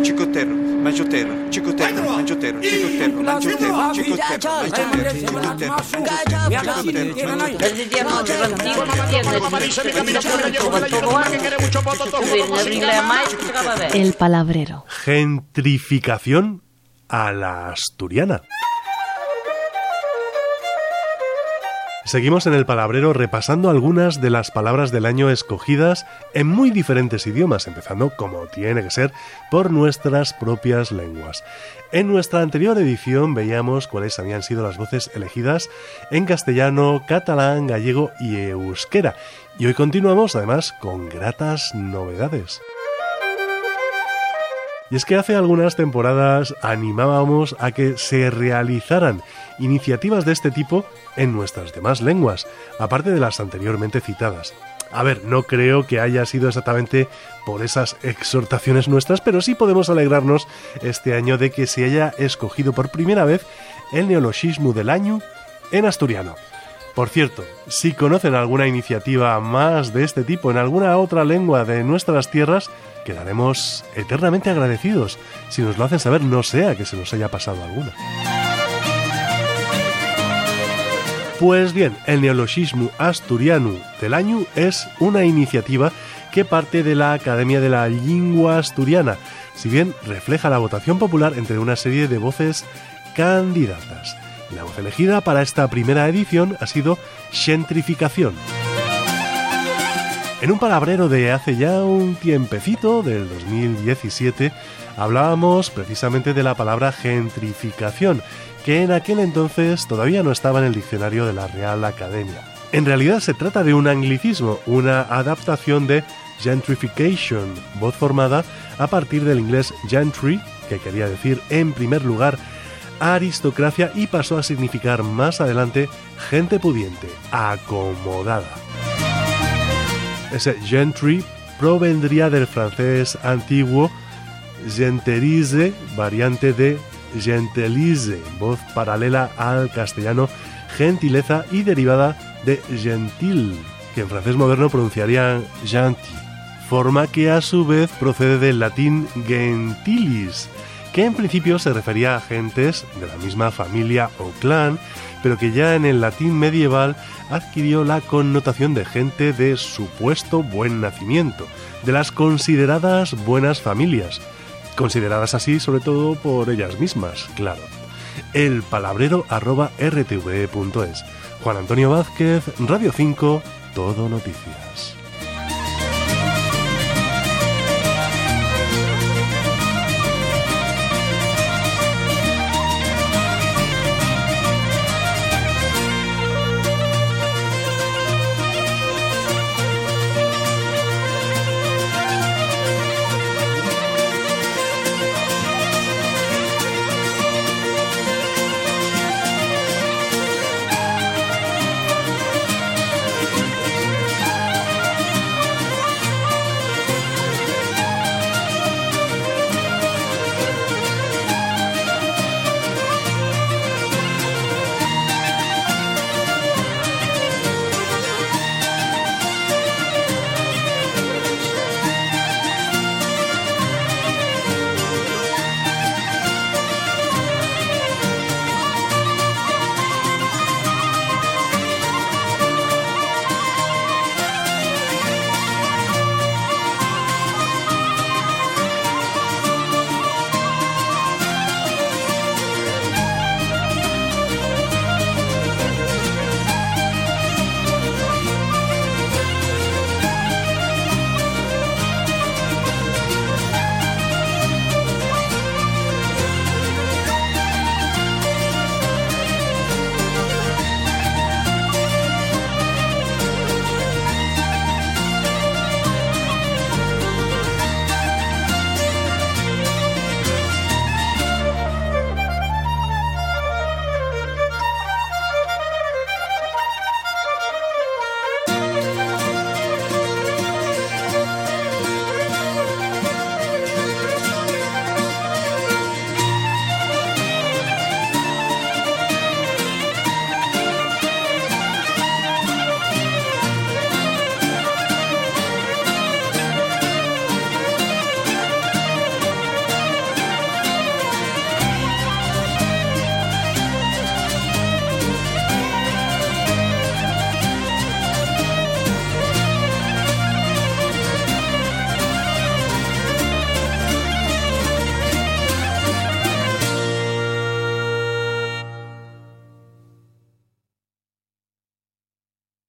Chicotero, mangiotero, chicotero, mangiotero, chicotero, mangiotero, chicotero, mangiotero, El palabrero. Gentrificación a la asturiana. Seguimos en el palabrero repasando algunas de las palabras del año escogidas en muy diferentes idiomas, empezando como tiene que ser por nuestras propias lenguas. En nuestra anterior edición veíamos cuáles habían sido las voces elegidas en castellano, catalán, gallego y euskera. Y hoy continuamos además con gratas novedades. Y es que hace algunas temporadas animábamos a que se realizaran iniciativas de este tipo en nuestras demás lenguas, aparte de las anteriormente citadas. A ver, no creo que haya sido exactamente por esas exhortaciones nuestras, pero sí podemos alegrarnos este año de que se haya escogido por primera vez el neologismo del año en asturiano. Por cierto, si conocen alguna iniciativa más de este tipo en alguna otra lengua de nuestras tierras, quedaremos eternamente agradecidos. Si nos lo hacen saber, no sea que se nos haya pasado alguna. Pues bien, el neologismo asturiano del año es una iniciativa que parte de la Academia de la Lengua Asturiana, si bien refleja la votación popular entre una serie de voces candidatas. La voz elegida para esta primera edición ha sido gentrificación. En un palabrero de hace ya un tiempecito, del 2017, hablábamos precisamente de la palabra gentrificación, que en aquel entonces todavía no estaba en el diccionario de la Real Academia. En realidad se trata de un anglicismo, una adaptación de gentrification, voz formada a partir del inglés gentry, que quería decir en primer lugar aristocracia y pasó a significar más adelante gente pudiente, acomodada. Ese gentry provendría del francés antiguo genterize, variante de gentilise, voz paralela al castellano gentileza y derivada de gentil, que en francés moderno pronunciarían gentil, forma que a su vez procede del latín gentilis, que en principio se refería a gentes de la misma familia o clan, pero que ya en el latín medieval adquirió la connotación de gente de supuesto buen nacimiento, de las consideradas buenas familias, consideradas así sobre todo por ellas mismas, claro. El palabrero arroba. Juan Antonio Vázquez, Radio 5, Todo Noticias.